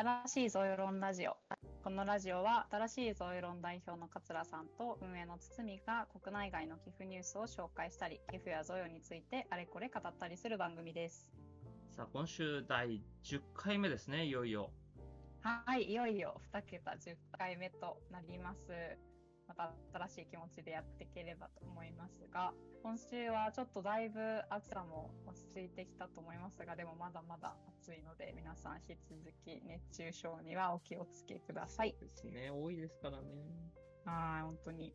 新しいゾイロンラジオ。このラジオは新しいゾイロン代表の桂さんと運営の堤が国内外の寄付ニュースを紹介したり、寄付やゾヨについてあれこれ語ったりする番組です。さあ、今週第10回目ですね、いよいよ。はい、いよいよ2桁10回目となります。また新しい気持ちでやっていければと思いますが、今週はちょっとだいぶ暑さも落ち着いてきたと思いますが、でもまだまだ暑いので、皆さん引き続き熱中症にはお気をつけください。ですね、多いですからね。はい、本当に。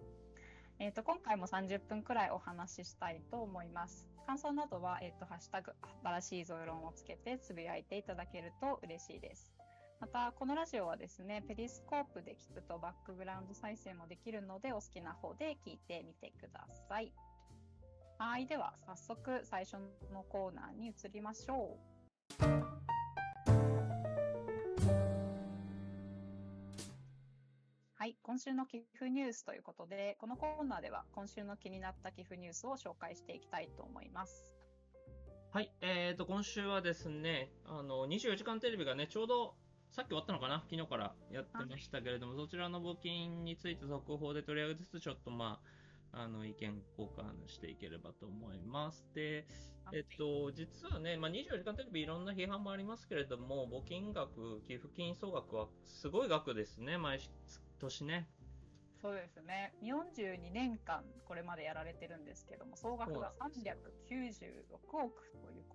えっ、と、今回も30分くらいお話ししたいと思います。感想などは、えっ、と、ハッシュタグ、新しいゾイロンをつけてつぶやいていただけると嬉しいです。また、このラジオはですね、ペリスコープで聞くとバックグラウンド再生もできるので、お好きな方で聞いてみてください。はい、では、早速最初のコーナーに移りましょう。はい、今週の寄付ニュースということで、このコーナーでは今週の気になった寄付ニュースを紹介していきたいと思います。はい、えーと、今週はですね、あの、24時間テレビがね、ちょうど、さっき終わったのかな？昨日からやってましたけれども、そちらの募金について続報で取り上げつつ、ちょっとまあ、あの、意見交換していければと思います。で、えっと、実はね、まあ、24時間テレビいろんな批判もありますけれども、募金額、寄付金総額はすごい額ですね、毎年ね。そうですね。42年間これまでやられてるんですけども、総額が396億ということで。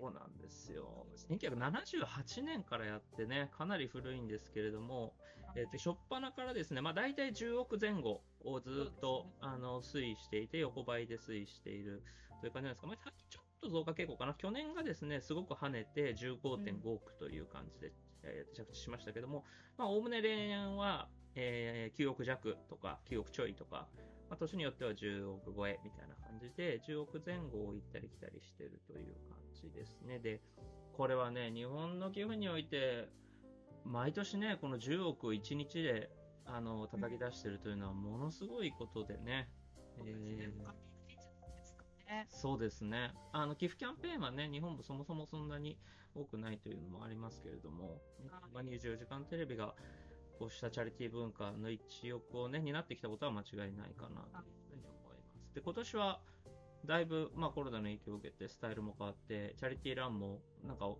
そうなんですよ。1978年からやってね、かなり古いんですけれども、えっ、と、初っ端からですね、まあ大体10億前後をずっと、ねあの、推移していて、横ばいで推移しているという感じなんですが、まあ最近ちょっと増加傾向かな。去年がですね、すごく跳ねて15.5億という感じで、えー着地しましたけども、まあ、おおむね例年は、えー9億弱とか、9億ちょいとか、まあ、年によっては10億超えみたいな感じで、10億前後を行ったり来たりしてるという感じですね。で、これはね、日本の寄付において、毎年ね、この10億を1日で、あの、叩き出してるというのはものすごいことでね。そうですねえー。そうですね。あの、寄付キャンペーンはね、日本もそもそもそんなに多くないというのもありますけれども、はいまあ、24時間テレビが、こうしたチャリティー文化の一翼をね、担ってきたことは間違いないかなというふうに思います。で、今年は、だいぶ、まあコロナの影響を受けてスタイルも変わって、チャリティーランも、なんか、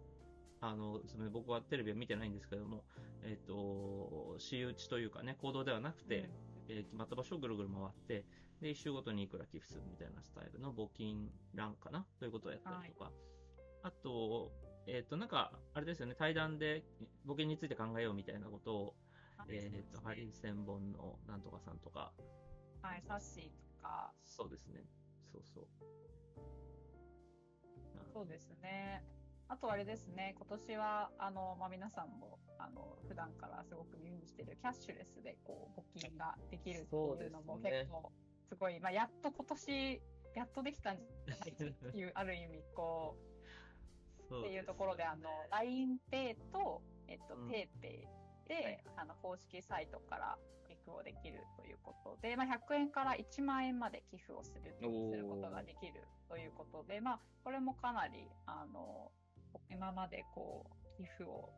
あの、すみません僕はテレビは見てないんですけども、えっ、と、私有地というかね、行動ではなくて、えー決まった場所をぐるぐる回って、で、一周ごとにいくら寄付するみたいなスタイルの募金欄かなということをやったりとか、あと、えっ、と、なんか、あれですよね、対談で募金について考えようみたいなことを、えっ、と、ハリー千本のなんとかさんとか、はい、サッシーとか、そうですね、そうそう。そうですね。あとあれですね、今年は、あの、まあ、皆さんも、あの、普段からすごく耳にしてるキャッシュレスで、こう、募金ができるっていうのも結構、すごい、まあ、やっと今年、やっとできたんじゃないかっていう、ある意味、こう、そっていうところで、あの、LINEPay と、えっと、うん。PayPay で、あの、公式サイトから寄付をできるということで、まあ、100円から1万円まで寄付をする、することができるということで、まあ、これもかなり、あの、今までこう、寄付を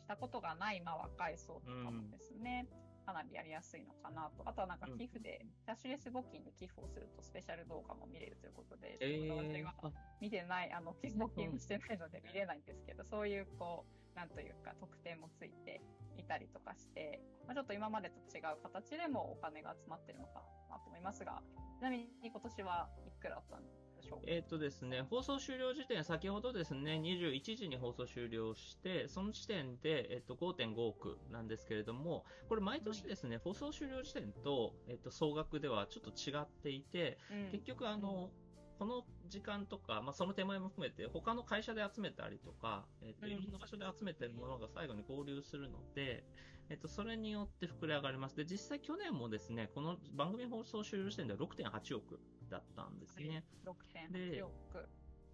したことがない、まあ、若い層とかもですね、かなりやりやすいのかなと。あとはなんか寄付で、キャッシュレス募金で寄付をするとスペシャル動画も見れるということで、えちょっと私ーが、あ。見てない、あの、寄付募金もしてないので見れないんですけど、そういう、こう、なんというか、特典もついていたりとかして、まあ、ちょっと今までと違う形でもお金が集まってるのかなと思いますが、ちなみに今年はいくらだったんでしょう？かえっ、とですね、放送終了時点、先ほどですね、21時に放送終了して、その時点で、えっと、5.5億なんですけれども、これ毎年ですね、放送終了時点と、えっと、総額ではちょっと違っていて、うん。結局あの、この時間とか、まあ、その手前も含めて、他の会社で集めたりとか、えっと、うんいろんな場所で集めてるものが最後に合流するので、えっと、それによって膨れ上がります。で、実際去年もですね、この番組放送終了時点では6.8億だったんですね。6.8億。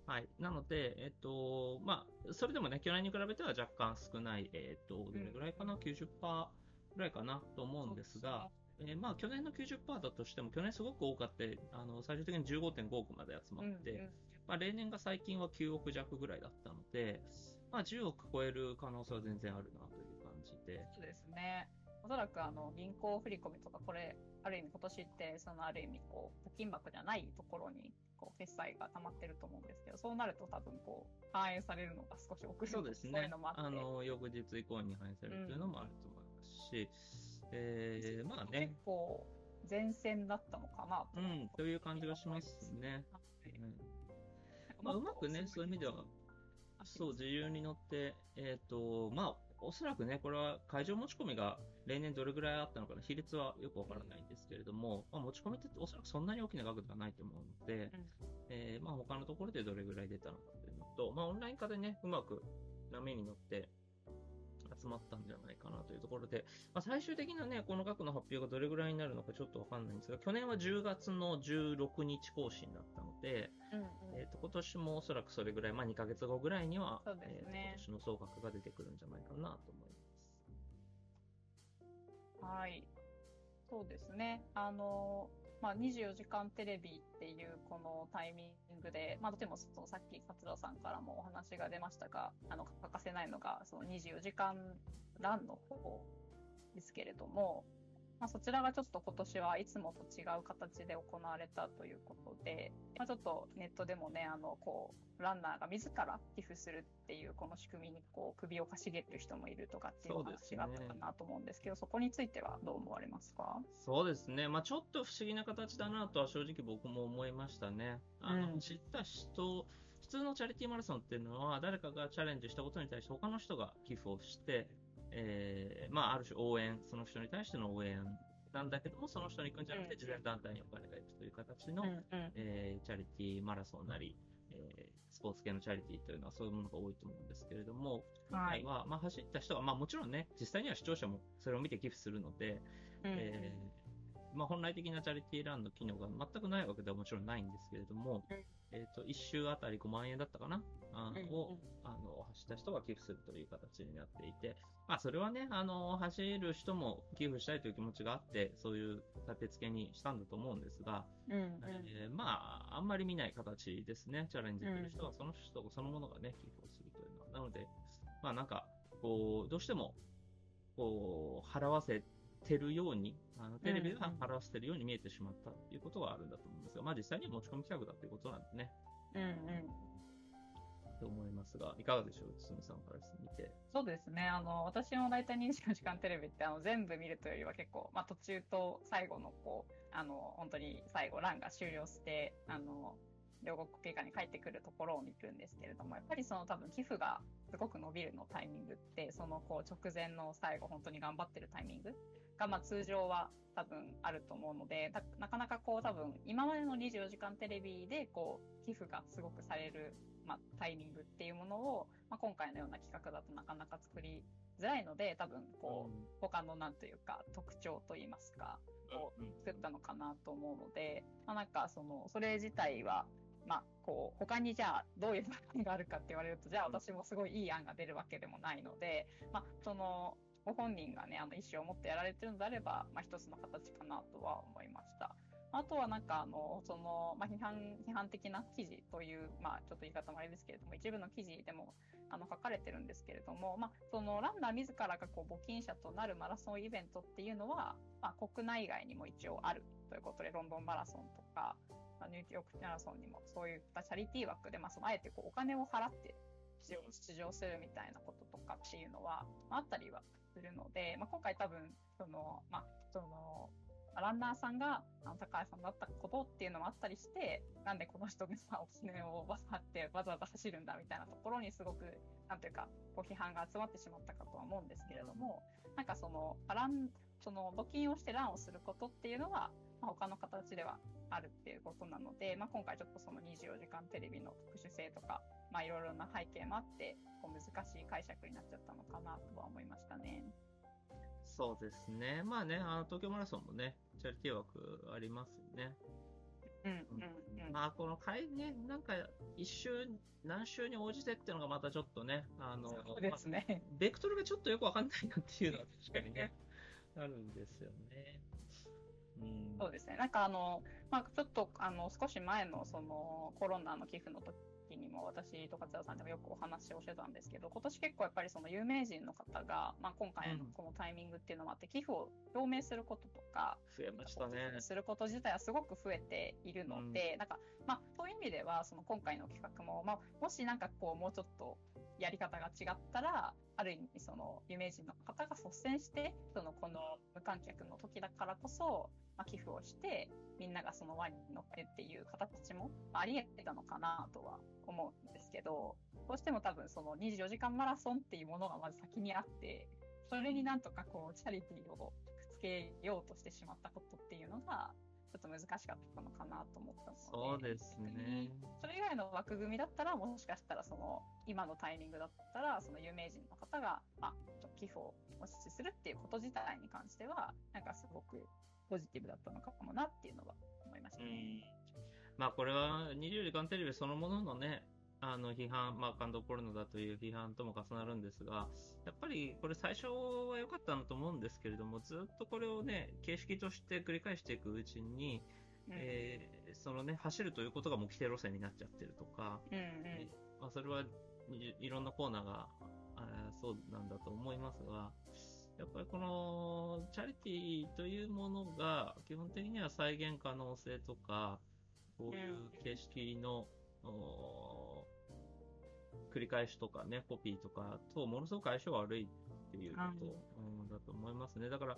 はい。なので、えっと、まあ、それでもね、去年に比べては若干少ない、えっと、どれぐらいかな、90%ぐらいかなと思うんですが、えーまあ、去年の90%だとしても、去年すごく多かって、あの、最終的に15.5億まで集まって、うんうんまあ、例年が最近は9億弱ぐらいだったので、まあ、10億超える可能性は全然あるなという感じで。そうですね。おそらくあの銀行振込とか、これ、ある意味今年って、そのある意味こう、募金箱じゃないところに、こう、決済が溜まってると思うんですけど、そうなると多分こう、反映されるのが少し遅れるそうですねあ。の、翌日以降に反映されるというのもあると思いますし、えーまあね。結、構、前線だったのかなと。うん、という感じがしますね。うん。まあ、うまくね、そういう意味では、そう、自由に乗って、えっ、と、まあ、おそらくね、これは会場持ち込みが例年どれぐらいあったのかな、比率はよくわからないんですけれども、まあ、持ち込みっておそらくそんなに大きな額ではないと思うので、うん。えーまあ、他のところでどれぐらい出たのかというのと、まあ、オンライン化でね、うまく波に乗って集まったんじゃないかなというところで、まあ、最終的なね、この額の発表がどれぐらいになるのかちょっとわかんないんですが、去年は10月の16日更新だったので、うんうんえー、と今年もおそらくそれぐらい、まあ、2ヶ月後ぐらいには、ねえーと今年の総額が出てくるんじゃないかなと思います。はい。そうですね。あの、まあ、24時間テレビっていうこのタイミングで、まあ、とてもそのさっき勝田さんからもお話が出ましたが、あの、欠かせないのが、その24時間ランの方ですけれども、まあ、そちらがちょっと今年はいつもと違う形で行われたということで、まあ、ちょっとネットでもね、あの、こう、ランナーが自ら寄付するっていうこの仕組みにこう首をかしげる人もいるとかっていう話があったかなと思うんですけど、そこについてはどう思われますか？そうですね、まあ、ちょっと不思議な形だなとは正直僕も思いましたね。あのうん。知った人、普通のチャリティーマラソンっていうのは、誰かがチャレンジしたことに対して他の人が寄付をして、えーまあ、ある種応援、その人に対しての応援なんだけども、その人に行くんじゃなくて、うん慈善団体にお金が行くという形の、うんうん。えーチャリティーマラソンなり、えースポーツ系のチャリティーというのはそういうものが多いと思うんですけれども、今はい。回は、まあ、走った人は、まあ、もちろんね、実際には視聴者もそれを見て寄付するので、うん。うんえーまあ、本来的なチャリティーランの機能が全くないわけではもちろんないんですけれども、うん。えー、と1周あたり5万円だったかな、あうんをあの走った人が寄付するという形になっていて、まあ、それはねあの、走る人も寄付したいという気持ちがあって、そういう立て付けにしたんだと思うんですが、うんうん。えーまあ、あんまり見ない形ですね、チャレンジする人は、その人そのものがね、寄付をするというのは。なので、まあなんか、こう、どうしても、こう、払わせてるように、あのテレビでは払わせてるように見えてしまったということはあるんだと思うんですが、まあ実際には持ち込み企画だということなんでね、うんうんと思いますが、いかがでしょう、堤さんから見て。そうですね。あの、私も大体24時間テレビって、あの、全部見るというよりは結構、まあ、途中と最後の、こう、あの、本当に最後、ランが終了して、あの、両国経過に帰ってくるところを見るんですけれども、やっぱりその多分寄付がすごく伸びるのタイミングって、そのこう直前の最後本当に頑張ってるタイミングが、まあ通常は多分あると思うので、なかなかこう多分今までの24時間テレビでこう寄付がすごくされる、まあ、タイミングっていうものを、まあ、今回のような企画だとなかなか作りづらいので、多分こう、他のなんというか特徴といいますか、を作ったのかなと思うので、まあ、なんかその、それ自体は、まあ、こう、他にじゃあどういう案があるかって言われると、じゃあ私もすごいいい案が出るわけでもないので、まあ、その、ご本人がね、あの意思を持ってやられてるのであれば、まあ、一つの形かなとは思いました。あとはなんかあの、その、まあ、批判、批判的な記事という、まあ、ちょっと言い方もあれですけれども、一部の記事でも、あの、書かれてるんですけれども、まあ、その、ランナー自らがこう、募金者となるマラソンイベントっていうのは、まあ、国内外にも一応あるということで、ロンドンマラソンとか、まあニューヨークマラソンにもそういったチャリティー枠で、まあ、そのあえてこうお金を払って出場するみたいなこととかっていうのは、まあ、あったりはするので、まあ、今回多分、その、まあ、その、ランナーさんが高橋さんだったことっていうのもあったりして、なんでこの人がさお金をわざってわざわざ走るんだみたいなところにすごく、なんていうか、こう批判が集まってしまったかとは思うんですけれども、なんかその、ラン、その募金をしてランをすることっていうのは、まあ、他の形ではあるっていうことなので、まあ、今回ちょっとその24時間テレビの特殊性とか、まあ、いろいろな背景もあって、こう難しい解釈になっちゃったのかなとは思いましたね。そうですね。まあね、あの東京マラソンもね、チャリティー枠ありますよね。うんうんうん。まあ、この会ね、なんか、一周、何周に応じてっていうのがまたちょっとね、あの、そうですね。ベクトルがちょっとよくわかんないなっていうのは 確かにね、あるんですよね。うんそうですね。なんかあの、まあ、ちょっとあの少し前のそのコロナの寄付の時にも私と勝田さんでもよくお話をしてたんですけど、今年結構やっぱりその有名人の方が、まあ、今回のこのタイミングっていうのもあって、寄付を表明することとか、増えましたね。すること自体はすごく増えているので、なんか、まあ、そういう意味では、その今回の企画も、まあ、もしなんかこう、もうちょっとやり方が違ったら、ある意味、その有名人の方が率先して、そのこの無観客の時だからこそ、まあ、寄付をして、みんながその輪に乗ってっていう形もあり得たのかなとは思うんですけど、どうしても多分その24時間マラソンっていうものがまず先にあって、それになんとかこう、チャリティーをくっつけようとしてしまったことっていうのが、ちょっと難しかったのかなと思ったので。そうですね。それ以外の枠組みだったら、もしかしたらその今のタイミングだったら、その有名人の方が、まあ、寄付をお支持するっていうこと自体に関しては、なんかすごくポジティブだったのかもなっていうのは思いましたね。まあこれは24時間テレビそのもののね、あの批判、まあ感動ポルノだという批判とも重なるんですが、やっぱりこれ最初は良かったなと思うんですけれども、ずっとこれをね、形式として繰り返していくうちに、うん。えーそのね、走るということが目的路線になっちゃってるとか、うんうん。えーまあ、それはいいろんなコーナーがあーそうなんだと思いますが、やっぱりこのチャリティーというものが基本的には再現可能性とか、こういう形式の、お繰り返しとかね、コピーとかとものすごく相性悪いっていうこと、うんだと思いますね。だから、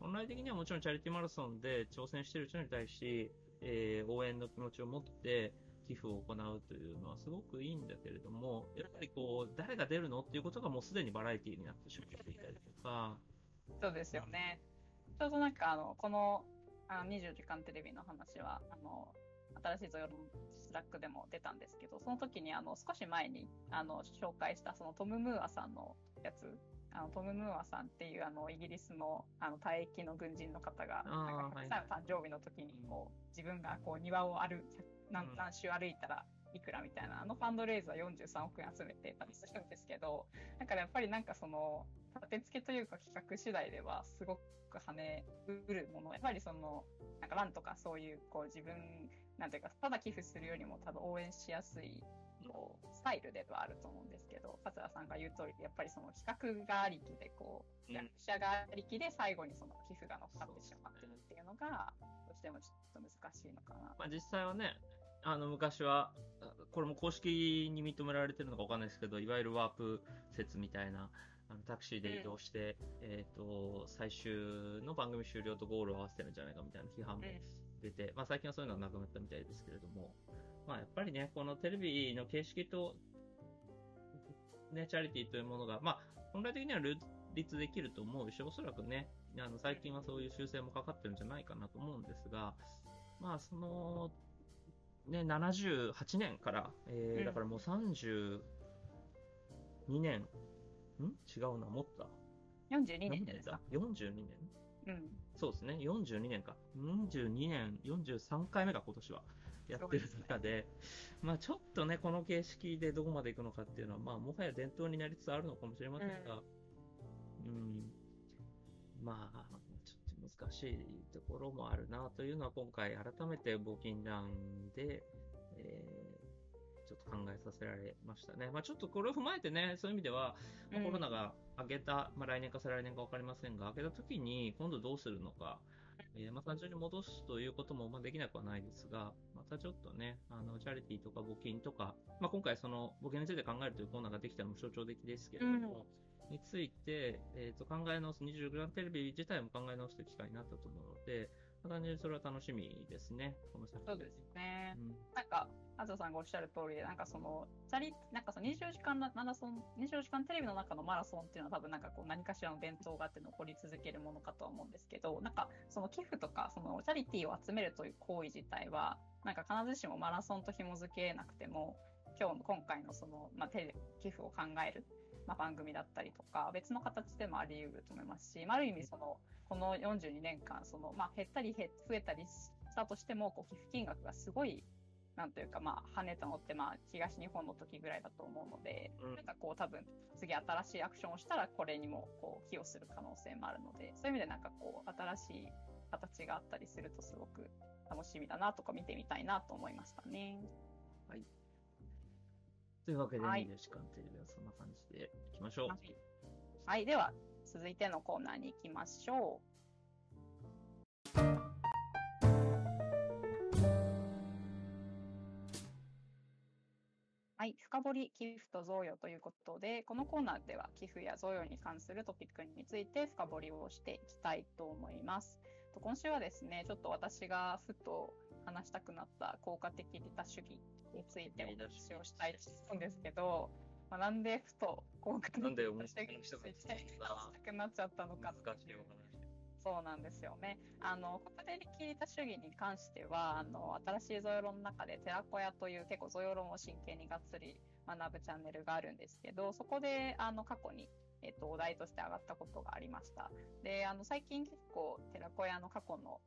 本来的にはもちろんチャリティーマラソンで挑戦している人に対し、えー応援の気持ちを持って寄付を行うというのはすごくいいんだけれども、やっぱりこう、誰が出るのっていうことがもうすでにバラエティーになってしまっていたりとか、そうですよね。ちょうどなんかあの、このあの24時間テレビの話は、あの、新しい贈与論の Slack でも出たんですけど、その時にあの、少し前にあの、紹介したそのトム・ムーアさんのやつ、あのトム・ムーアさんっていうあの、イギリスのあの、退役の軍人の方が、なんかはい。100歳の誕生日の時にこう、自分がこう、庭を歩何うん何周歩いたら、いくらみたいな、あのファンドレイズは43億円集めてたりするんですけど、だからやっぱりなんかその、立て付けというか企画次第ではすごく跳ねうるもの、やっぱりその、なんかなんとかそういう、こう自分、なんていうか、ただ寄付するよりも多分応援しやすい、こう、スタイルではあると思うんですけど、桂さんが言う通り、やっぱりその企画がありきで、こう、うん役者がありきで最後にその寄付が乗っかってしまってるっていうのが、どうしてもちょっと難しいのかな。まあ、実際はね、あの昔は、あこれも公式に認められてるのかわかんないですけど、いわゆるワープ説みたいな、あのタクシーで移動して、えっ、と、最終の番組終了とゴールを合わせてるんじゃないかみたいな批判も出て、まあ最近はそういうのはなくなったみたいですけれども、まあやっぱりね、このテレビの形式と、ね、チャリティーというものが、まあ本来的には両立できると思うし、おそらくね、あの最近はそういう修正もかかってるんじゃないかなと思うんですが、まあその、ね、78年から、えーうん。だからもう32年、ん？違うな、もった？42年じゃないですか？42年？うん。そうですね、42年か。42年、43回目が今年は。やってる中で、まあちょっとね、この形式でどこまでいくのかっていうのは、まあもはや伝統になりつつあるのかもしれませんが、うん、まあ、ちょっと難しいところもあるなというのは今回改めて募金欄で、えと考えさせられましたね。まあちょっとこれを踏まえてね、そういう意味では、まあうん。コロナが明けた、まあ、来年か再来年か分かりませんが、明けた時に今度どうするのか、えーまあ、単純に戻すということもまあできなくはないですが、またちょっとね、あのチャリティーとか募金とか、まあ、今回その募金について考えるというコーナーができたのも象徴的ですけれども、について、えー、と考え直す、24時間テレビ自体も考え直す機会になったと思うので、まあ単純にそれは楽しみですね、この先。そうですね。うんなんか、あずさんがおっしゃる通りで、なんかその、チャリ、なんかその24時間マラソン、24時間テレビの中のマラソンっていうのは多分なんかこう何かしらの伝統があって残り続けるものかとは思うんですけど、なんかその寄付とか、そのチャリティーを集めるという行為自体は、なんか必ずしもマラソンと紐付けなくても、今日の今回のその、まあ、寄付を考える、まあ、番組だったりとか、別の形でもあり得ると思いますし、まあ、ある意味その、この42年間、その、まあ、減ったり減増えたりしたとしても、こう寄付金額がすごいなんというか、まあ、跳ねたのって、まあ、東日本の時ぐらいだと思うので、うんなんかこう、多分、次新しいアクションをしたら、これにも、こう、寄与する可能性もあるので、そういう意味でなんかこう、新しい、形があったりするとすごく楽しみだなとか見てみたいなと思いましたね。はい。というわけで、はい24時間テレビはそんな感じでいきましょう。はいはい、では続いてのコーナーに行きましょう。はい、深掘り寄付と贈与ということで、このコーナーでは寄付や贈与に関するトピックについて深掘りをしていきたいと思います。と今週はですね、ちょっと私がふと話したくなった効果的利他主義についてお話をしたいと思うんですけど、まあ、なんでふと効果的利他主義について話ししたくなっちゃったのか。そうなんですよね。あの、国定力利他主義に関しては、あの、新しい贈与論の中で、寺子屋という結構贈与論を真剣にがっつり学ぶチャンネルがあるんですけど、そこで、あの、過去に、えっと、お題として上がったことがありました。で、あの、最近結構、寺子屋の過去の、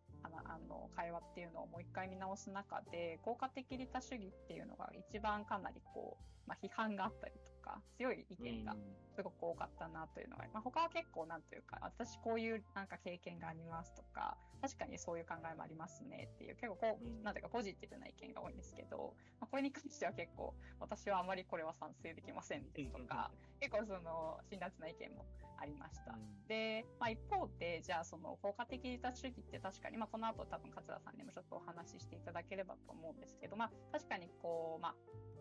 あの、会話っていうのをもう一回見直す中で、効果的利他主義っていうのが一番かなりこう、まあ、批判があったりとか、強い意見がすごく多かったなというのが、まあ、他は結構なんというか、私こういうなんか経験がありますとか、確かにそういう考えもありますねっていう、結構こうなんていうかポジティブな意見が多いんですけど、まあ、これに関しては結構、私はあまりこれは賛成できませんですとか、結構その、辛辣な意見もありました。で、まあ、一方で、じゃあその効果的利他主義って確かに、まあ、この後多分勝田さんにもちょっとお話ししていただければと思うんですけど、まあ、確かにこう、まあ、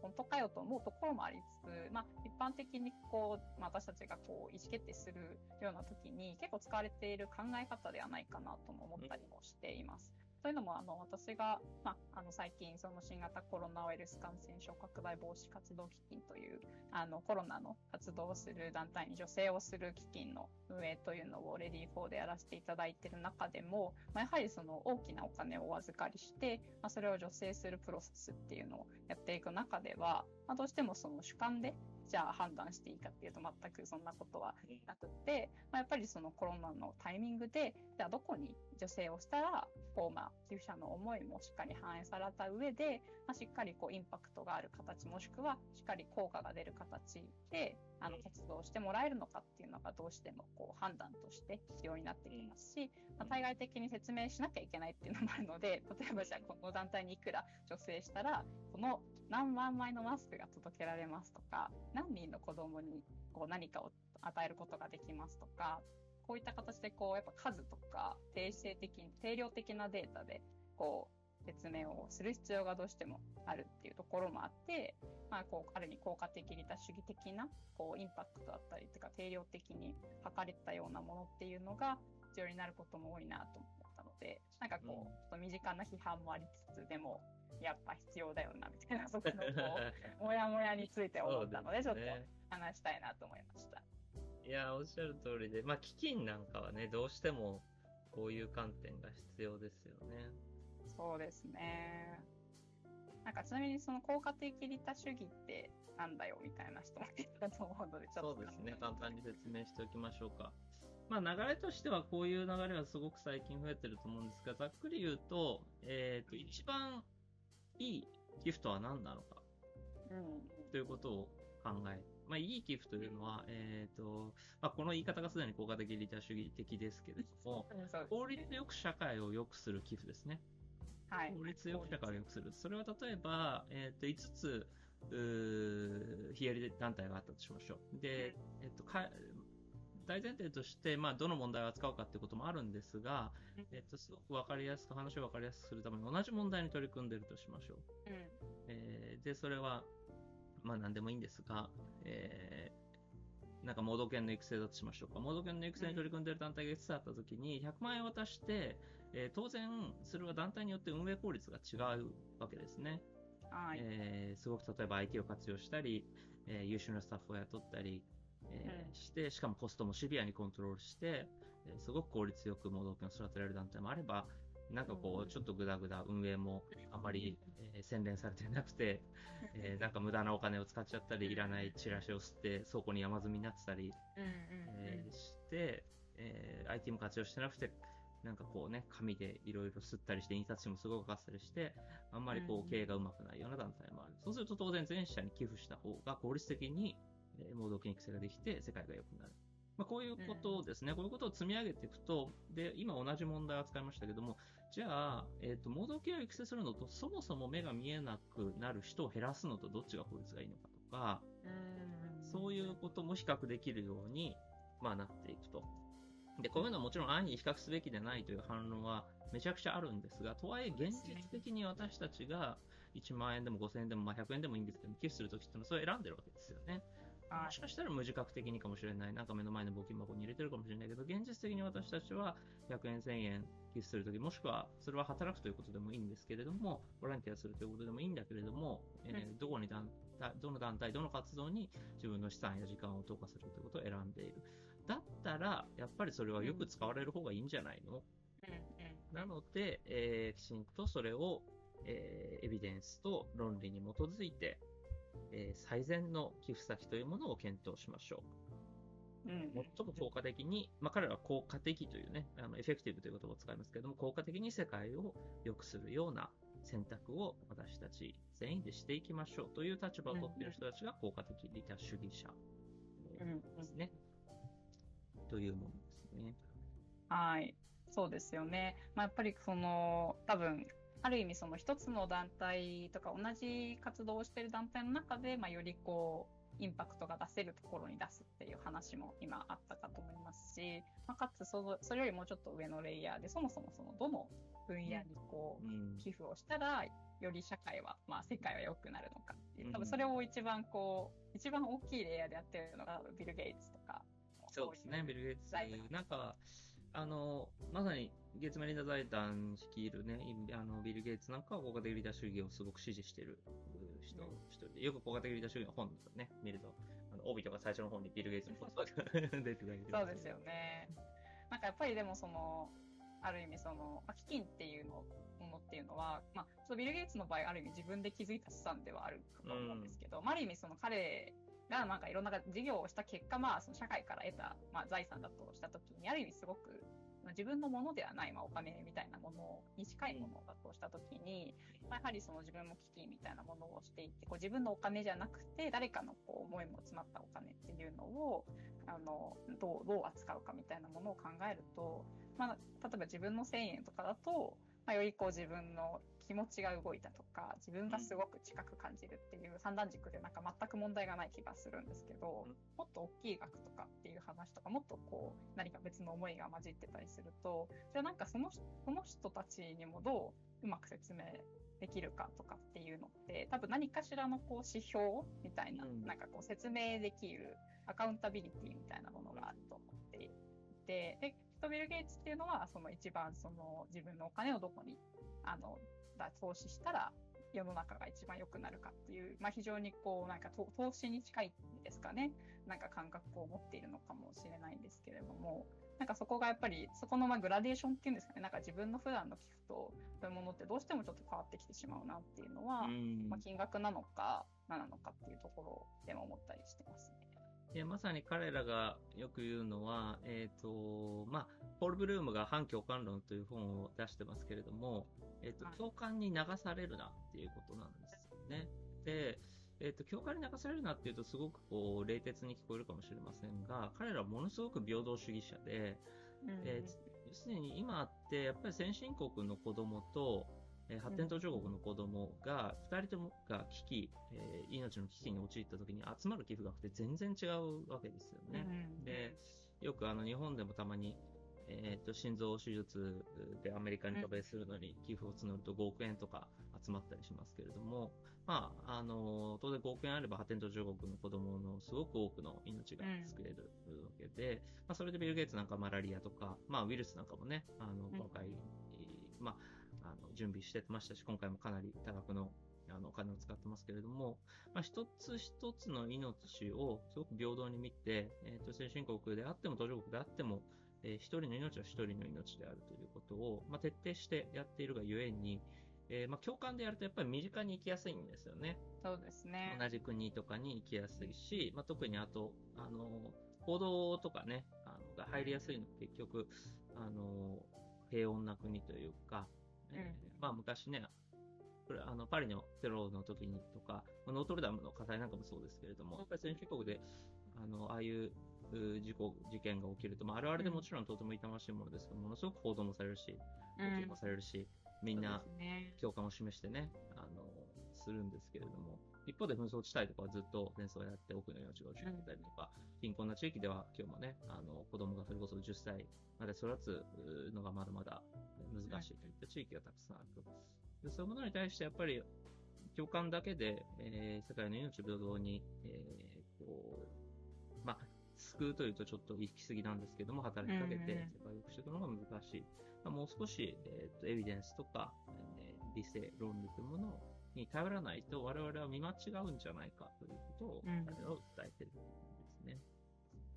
本当かよと思うところもありつつ、まあ、一般的にこう、まあ、私たちがこう意思決定するような時に結構使われている考え方ではないかなとも思ったりもしています。というのも、あの、私が、まあ、あの、最近、その新型コロナウイルス感染症拡大防止活動基金という、あの、コロナの活動をする団体に助成をする基金の運営というのをレディー4でやらせていただいている中でも、まあ、やはりその大きなお金をお預かりして、まあ、それを助成するプロセスっていうのをやっていく中では、まあ、どうしてもその主観で、じゃあ判断していいかっていうと全くそんなことはなくって、まあ、やっぱりそのコロナのタイミングで、じゃあどこに助成をしたら、こう、まあ、寄付者の思いもしっかり反映された上で、まあ、しっかりこう、インパクトがある形、もしくは、しっかり効果が出る形で、あの、活動してもらえるのかっていうのがどうしても、こう、判断として必要になってきますし、まあ、対外的に説明しなきゃいけないっていうのもあるので、例えばじゃあ、この団体にいくら助成したら、この何万枚のマスクが届けられますとか、何人の子供にこう何かを与えることができますとか、こういった形でこうやっぱ数とか定性的に定量的なデータでこう説明をする必要がどうしてもあるっていうところもあって、まあこうある意味効果的利他主義的なこうインパクトだったりとか定量的に測れたようなものっていうのが必要になることも多いなと思ったので、なんかこう、うん。ちょっと身近な批判もありつつ、でもやっぱ必要だよなみたいな そこのこうもやもやについて思ったので、ちょっとね話したいなと思いました。いや、おっしゃる通りで、まあ、基金なんかはね、どうしてもこういう観点が必要ですよね。そうですね。なんかちなみにその効果的利他主義ってなんだよみたいな人もいたと思うので、ちょっとそうですね、簡単に説明しておきましょうか。まあ、流れとしてはこういう流れはすごく最近増えてると思うんですが、ざっくり言うと、えっ、と、一番いいギフトは何なのかうんということを考え、まあ、いい寄付というのは、えっ、と、まあ、この言い方がすでに効果的利他主義的ですけれども、うん、そうです効率よく社会を良くする寄付ですね。はい。効率よく社会を良くする。それは例えば、えっ、と、5つ、非営利団体があったとしましょう。で、えっ、と、か大前提として、まあ、どの問題を扱うかっていうこともあるんですが、えっ、と、すごくわかりやすく、話をわかりやすくするために同じ問題に取り組んでいるとしましょう。うんえーで、それは、まあ何でもいいんですが、えーなんか盲導犬の育成だとしましょうか。盲導犬の育成に取り組んでいる団体が5つあったときに、100万円渡して、えー当然、それは団体によって運営効率が違うわけですね。はい。えーすごく例えば IT を活用したり、えー優秀なスタッフを雇ったり、えーうん。して、しかもコストもシビアにコントロールして、えーすごく効率よく盲導犬を育てられる団体もあれば、なんかこうちょっとグダグダ運営もあまり、えー洗練されてなくて、えーなんか無駄なお金を使っちゃったり、いらないチラシを吸って倉庫に山積みになってたり、えーして、えー IT も活用してなくて、なんかこうね、紙でいろいろ吸ったりして、印刷費もすごくかかったりして、あんまりこうんう経営がうまくないような団体もある。そうすると当然全社に寄付した方が効率的に、えー、盲導犬育成ができて世界が良くなる。まあ、こういうことですね、うん、こういうことを積み上げていくと、で、今同じ問題を扱いましたけども、じゃあ、えっ、ー、と、盲導系を育成するのと、そもそも目が見えなくなる人を減らすのと、どっちが効率がいいのかとか、うん、そういうことも比較できるように、まあ、なっていくと。で、こういうのはもちろん安易に比較すべきでないという反論はめちゃくちゃあるんですが、とはいえ現実的に私たちが1万円でも5000円でも、まあ、100円でもいいんですけど、寄付するときってのはそれを選んでるわけですよね。もしかしたら無自覚的にかもしれない。なんか目の前の募金箱に入れてるかもしれないけど、現実的に私たちは100円、1000円寄付するとき、もしくはそれは働くということでもいいんですけれども、ボランティアするということでもいいんだけれども、えー、どこに団体、どの団体、どの活動に自分の資産や時間を投下するということを選んでいる。だったら、やっぱりそれはよく使われる方がいいんじゃないの、なので、えー、きちんとそれを、えー、エビデンスと論理に基づいて、えー、最善の寄付先というものを検討しましょう。うん、最も効果的に、まあ、彼らは効果的というね、あのエフェクティブという言葉を使いますけれども、効果的に世界を良くするような選択を私たち全員でしていきましょうという立場を取っている人たちが効果的利他主義者ですね。うん、というものですね。はい。そうですよね。まあ、やっぱりその、多分、ある意味その一つの団体とか同じ活動をしている団体の中で、まあ、よりこう、インパクトが出せるところに出すっていう話も今あったかと思いますし、まあ、かつそのそれよりもちょっと上のレイヤーでそもそもそのどの分野にこう寄付をしたらより社会は、まあ、世界は良くなるのかっていう多分それを一番こう一番大きいレイヤーでやってるのがビル・ゲイツとかそうですねビル・ゲイツ。なんかあのまさに月面リンダ財団率いるね、あのビル・ゲイツなんかは効果的リーダー主義をすごく支持している人、一人で、よく効果的リーダー主義の本とかね、見ると、あの帯とか最初の本にビル・ゲイツの言葉が 出てたりそうですよね。なんかやっぱりでもその、ある意味その、まあ、基金っていうのものっていうのは、まあ、そのビル・ゲイツの場合、ある意味自分で気づいた資産ではあると思うんですけど、うん、まあ、ある意味その彼がなんかいろんな事業をした結果、まあ、その社会から得た、まあ、財産だとしたときに、ある意味すごくまあ、自分のものではない、まあ、お金みたいなものに近いものだとしたときに、まあ、やはりその自分も基金みたいなものをしていて、こう自分のお金じゃなくて、誰かのこう思いも詰まったお金っていうのを、あの、どう、どう扱うかみたいなものを考えると、まあ、例えば自分の1000円とかだと、まあ、よりこう自分の気持ちが動いたとか、自分がすごく近く感じるっていう三段軸でなんか全く問題がない気がするんですけど、もっと大きい額とかっていう話とか、もっとこう何か別の思いが混じってたりすると、じゃあなんかそのその人たちにもどううまく説明できるかとかっていうのって、多分何かしらのこう指標みたいな、なんかこう説明できるアカウンタビリティみたいなものがあると思っていて、で、トビル・ゲイツっていうのは、その一番その自分のお金をどこにあの投資したら世の中が一番良くなるかっていう、まあ、非常にこうなんか投資に近いんですかね。なんか感覚を持っているのかもしれないんですけれども。なんかそこがやっぱりそこのまあグラデーションっていうんですかね。なんか自分の普段の寄付とそういうものってどうしてもちょっと変わってきてしまうなっていうのは、まあ、金額なのか何なのかっていうところでも思ったりしてますね。いやまさに彼らがよく言うのは、えっ、ー、と、まあ、ポール・ブルームが反共感論という本を出してますけれども、えっ、と、共感に流されるなっていうことなんですよね。で、えっ、と、共感に流されるなっていうとすごくこう、冷徹に聞こえるかもしれませんが、彼らはものすごく平等主義者で、うん、えー、要するに今ってやっぱり先進国の子供と、えー、発展途上国の子供が、二人ともが危機、えー、命の危機に陥った時に集まる寄付額って全然違うわけですよね。うん、で、よくあの日本でもたまに、えっ、ー、と、心臓手術でアメリカに渡米するのに寄付を募ると5億円とか集まったりしますけれども、まあ、あの、当然5億円あれば発展途上国の子供のすごく多くの命が救えるわけで、うん、まあ、それでビル・ゲイツなんかマラリアとか、まあ、ウイルスなんかもね、あの、若い、うん、まあ、あの、準備してましたし、今回もかなり多額のあの、お金を使ってますけれども、まあ、一つ一つの命をすごく平等に見て、えっ、ー、と、先進国であっても途上国であっても、えー、一人の命は一人の命であるということを、まあ、徹底してやっているがゆえに、えー、まあ、共感でやるとやっぱり身近に行きやすいんですよね。そうですね。同じ国とかに行きやすいし、まあ、特にあと、あの、報道とかね、あのが入りやすいの結局、あの、平穏な国というか、えー、うん、まあ昔ね、これあのパリのテロの時にとか、ノートルダムの火災なんかもそうですけれども、やっぱり先進国で、あの、ああいうう事故、事件が起きると、まあ、あるあるでもちろんとても痛ましいものですけど、ものすごく報道もされるし、もされるし、みんな共感を示してね、あの、するんですけれども、一方で紛争地帯とかはずっと戦争をやって多くの命が失われたりとか、貧困な地域では今日もね、あの、子供がそれこそ10歳まで育つのがまだまだ難しいといった地域がたくさんあると。でそういうものに対してやっぱり共感だけで、えー世界の命平等に、えーこう、まあ、救うというとちょっと行き過ぎなんですけども、働きかけてうんうん世界を良くしていくのが難しい。まあもう少し、えーと、エビデンスとか、えー理性、論理というものに頼らないと、我々は見間違うんじゃないかということを、うん彼らは訴えてるんですね。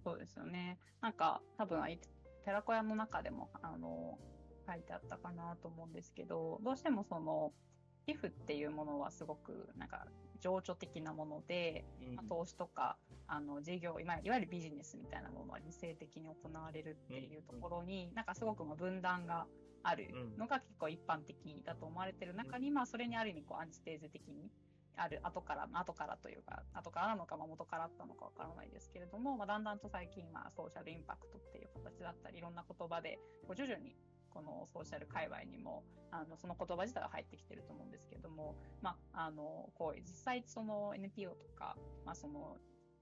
そうですよね。なんか多分あい寺子屋の中でもあの書いてあったかなと思うんですけど、どうしてもその寄付っていうものはすごくなんか情緒的なもので、まあ投資とかあの事業いわいわゆるビジネスみたいなものは理性的に行われるっていうところに、なんかすごくまあ分断があるのが結構一般的だと思われてる中に、まあそれにある意味こうアンチテーゼ的にある後から、まあ後からというか、後からなのか、まあ元からあったのかわからないですけれども、まあ、だんだんと最近、まあ、ソーシャルインパクトっていう形だったり、いろんな言葉で、こう徐々にこのソーシャル界隈にも、あのその言葉自体が入ってきてると思うんですけども、まあ、あのこう実際その NPO とか、まあ、その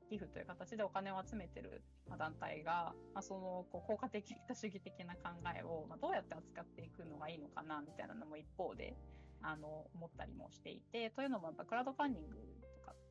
寄付という形でお金を集めてる団体が、まあ、そのこう効果的な主義的な考えを、ま、どうやって扱っていくのがいいのかなみたいなのも一方であの思ったりもしていてというのもやっぱクラウドファンディング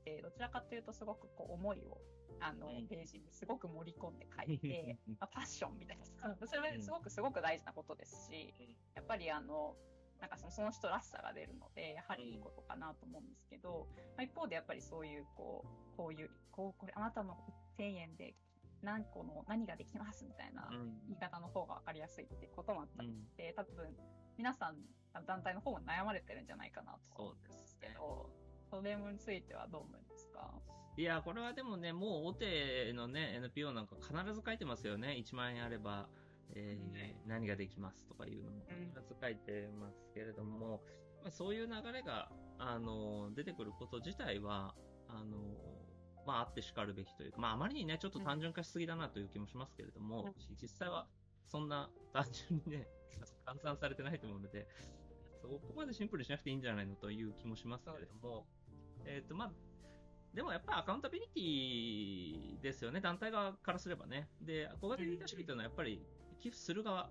てどちらかというとすごくこう思いをあのうんページにすごく盛り込んで書いて、まあ、パッションみたいな。それはすごくすごく大事なことですしやっぱりあのなんかそのその人らしさが出るのでやはりいいことかなと思うんですけど、まあ、一方でやっぱりそういうこうこういうこうこれあなたの1000円で何個の何ができますみたいな言い方の方が分かりやすいってこともあったりして、多分皆さん団体の方も悩まれてるんじゃないかなと思うんですけどそれについてはどう思いますか？いや、これはでもね、もう大手のね、NPO なんか必ず書いてますよね。1万円あれば、えー何ができますとかいうのもうん。必ず書いてますけれども、まあ、そういう流れが、あの、出てくること自体は、あの、まあ、あってしかるべきというか、まあ、あまりにね、ちょっと単純化しすぎだなという気もしますけれども、うん。実際はそんな単純にね、換算されてないと思うので、そこまでシンプルにしなくていいんじゃないのという気もしますけれども、えっ、と、まあ、でもやっぱりアカウンタビリティですよね、団体側からすればね。で、小型リーダー主義というのはやっぱり寄付する側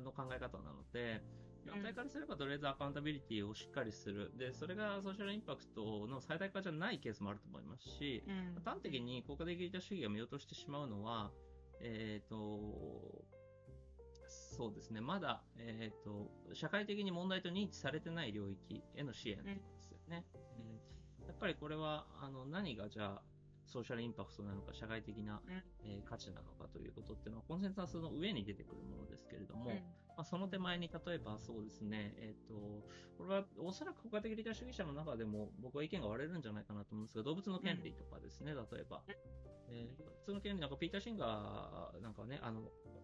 の考え方なので、団体からすればとりあえずアカウンタビリティをしっかりする。で、それがソーシャルインパクトの最大化じゃないケースもあると思いますし、うん端的に効果的リーダー主義が見落としてしまうのは、えっ、と、そうですね、まだ、えっ、と、社会的に問題と認知されてない領域への支援ですよね。うんやっぱりこれは、あの、何がじゃあ、ソーシャルインパクトなのか、社会的な、うん。えー価値なのかということっていうのは、コンセンサスの上に出てくるものですけれども、うん。まあ、その手前に例えばそうですね、えっ、と、これはおそらく国家的リーダー主義者の中でも僕は意見が割れるんじゃないかなと思うんですが、動物の権利とかですね、例えば。えー普通の権利なんかピーター・シンガーなんかはね、あの、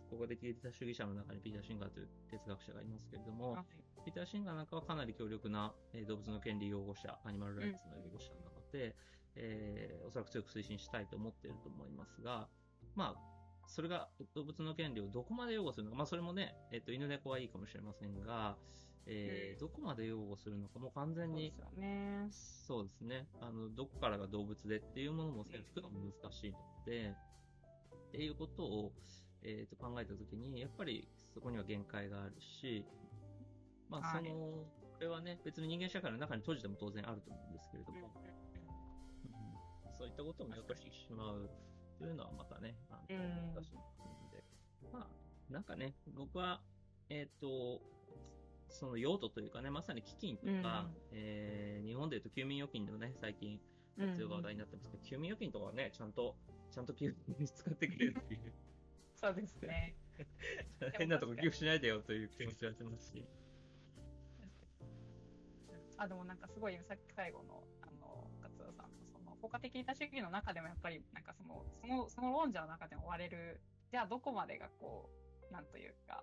国家的リーダー主義者の中にピーター・シンガーという哲学者がいますけれども、はいピーター・シンガーなんかはかなり強力な、えー動物の権利擁護者、アニマルライツの擁護者なので、えーおそらく強く推進したいと思っていると思いますが、まあ、それが動物の権利をどこまで擁護するのか、まあ、それもね、えっ、と、犬猫はいいかもしれませんが、えーうんどこまで擁護するのか、もう完全にそうですよね。そうですね。あの、どこからが動物でっていうものも線引くのも難しいので、っていうことを、えっ、と、考えたときに、やっぱりそこには限界があるし、まあ、はい。その、これはね、別に人間社会の中に閉じても当然あると思うんですけれども、うんそういったことを見落としてしまうというのはまたね、難しいので、まあ、なんかね、僕は、えっ、と、その用途というかね、まさに基金とか、うん。えー日本でいうと休眠預金のね、最近うん活用が話題になってますけど、休眠預金とかはね、ちゃんと、ちゃんと給付に使ってくれるっていう、そうですね。変なとこ寄付しないでよという気持ちがしてますし。あ、でもなんかすごい、さっき最後の、あの、勝田さんの、その、効果的リーダー主義の中でもやっぱり、なんかその、その、その論者の中でも割れる、じゃあどこまでがこう、なんというか、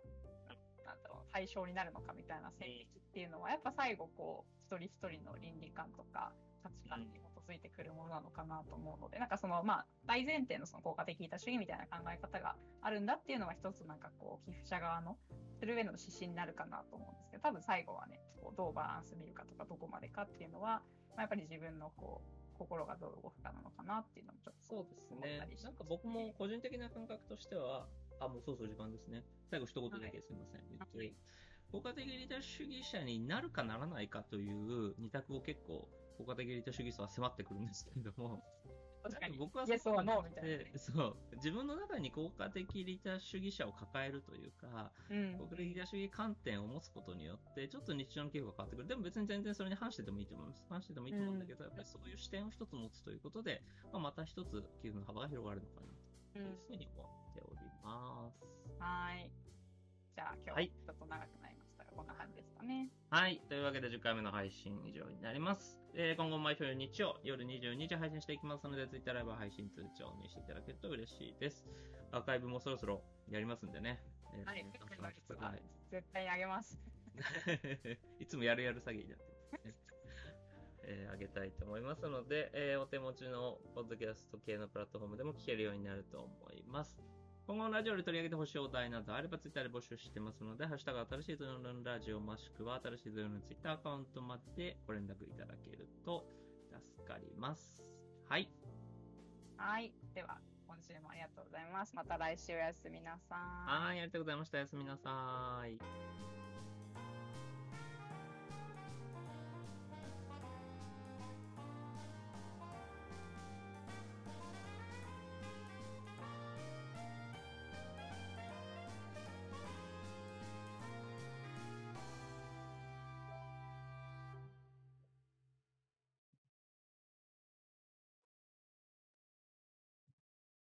なんだろう、対象になるのかみたいな線引きっていうのは、やっぱ最後こう、一人一人の倫理観とか価値観に基づいてくるものなのかなと思うので、なんかその、まあ、大前提のその効果的利他主義みたいな考え方があるんだっていうのが一つなんかこう、寄付者側のする上の指針になるかなと思うんですけど、多分最後はね、こうどうバランス見るかとか、どこまでかっていうのは、まあ、やっぱり自分のこう、心がどう動くかなのかなっていうのもちょっとそうですね。なんか僕も個人的な感覚としては、あ、もうそうそう時間ですね。最後一言だけすみません。言ってはい？効果的利他主義者になるかならないかという二択を結構、効果的利他主義者は迫ってくるんですけれども、確かに。僕はたいなねでそう、自分の中に効果的利他主義者を抱えるというか、うん効果的利他主義観点を持つことによって、ちょっと日常の傾向が変わってくる。でも別に全然それに反しててもいいと思います。反しててもいいと思うんだけど、やっぱりそういう視点を一つ持つということで、まあ、また一つ寄付の幅が広がるのかなとうんいうふうに思っております。はい。じゃあ今日ははいちょっと長くなりましたが、こんな感じですかね。はい。というわけで10回目の配信以上になります。えー今後も毎週日曜夜22時配信していきますので、Twitter ライブ配信通知をにしていただけると嬉しいです。アーカイブもそろそろやりますんでね。えーはい。皆さん今回のはい絶対にあげます。いつもやるやる詐欺になってますね。えーあげたいと思いますので、えーお手持ちのポッドキャスト系のプラットフォームでも聞けるようになると思います。今後のラジオで取り上げてほしいお題などあればツイッターで募集してますので、ハッシュタグ新しいゾヨのラジオもしくは新しいゾヨのツイッターアカウントまでご連絡いただけると助かります。はい。はい。では、今週もありがとうございます。また来週おやすみなさい。はい、ありがとうございました。おやすみなさい。